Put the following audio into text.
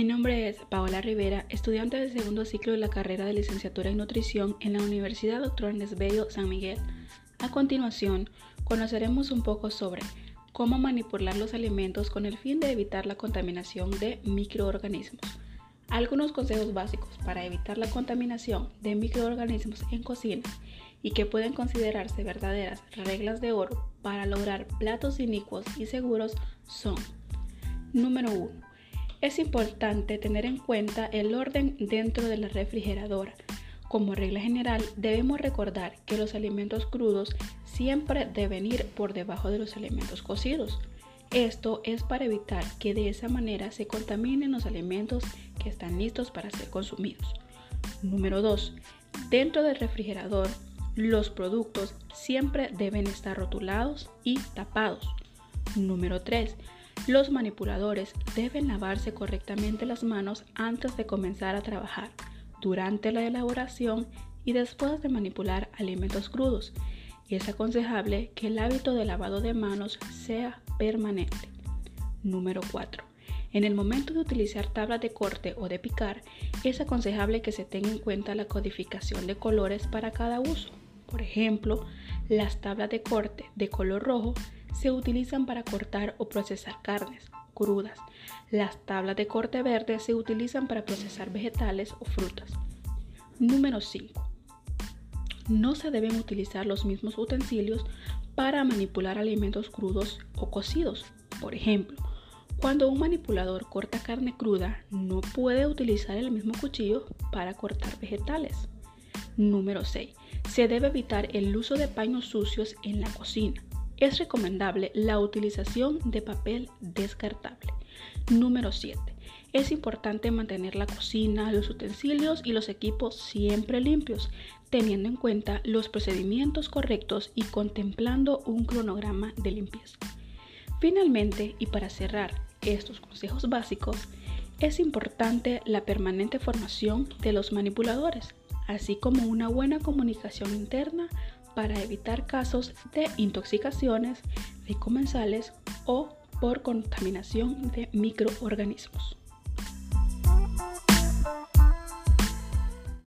Mi nombre es Paola Rivera, estudiante del segundo ciclo de la carrera de licenciatura en nutrición en la Universidad Dr. Ernest Bello San Miguel. A continuación, conoceremos un poco sobre cómo manipular los alimentos con el fin de evitar la contaminación de microorganismos. Algunos consejos básicos para evitar la contaminación de microorganismos en cocina y que pueden considerarse verdaderas reglas de oro para lograr platos inicuos y seguros son Número 1 es importante tener en cuenta el orden dentro de la refrigeradora. Como regla general, debemos recordar que los alimentos crudos siempre deben ir por debajo de los alimentos cocidos. Esto es para evitar que de esa manera se contaminen los alimentos que están listos para ser consumidos. Número 2. Dentro del refrigerador, los productos siempre deben estar rotulados y tapados. Número 3. Los manipuladores deben lavarse correctamente las manos antes de comenzar a trabajar, durante la elaboración y después de manipular alimentos crudos. Es aconsejable que el hábito de lavado de manos sea permanente. Número 4. En el momento de utilizar tablas de corte o de picar, es aconsejable que se tenga en cuenta la codificación de colores para cada uso. Por ejemplo, las tablas de corte de color rojo se utilizan para cortar o procesar carnes crudas. Las tablas de corte verde se utilizan para procesar vegetales o frutas. Número 5. No se deben utilizar los mismos utensilios para manipular alimentos crudos o cocidos. Por ejemplo, cuando un manipulador corta carne cruda, no puede utilizar el mismo cuchillo para cortar vegetales. Número 6. Se debe evitar el uso de paños sucios en la cocina es recomendable la utilización de papel descartable. Número 7. Es importante mantener la cocina, los utensilios y los equipos siempre limpios, teniendo en cuenta los procedimientos correctos y contemplando un cronograma de limpieza. Finalmente, y para cerrar estos consejos básicos, es importante la permanente formación de los manipuladores, así como una buena comunicación interna para evitar casos de intoxicaciones de comensales o por contaminación de microorganismos.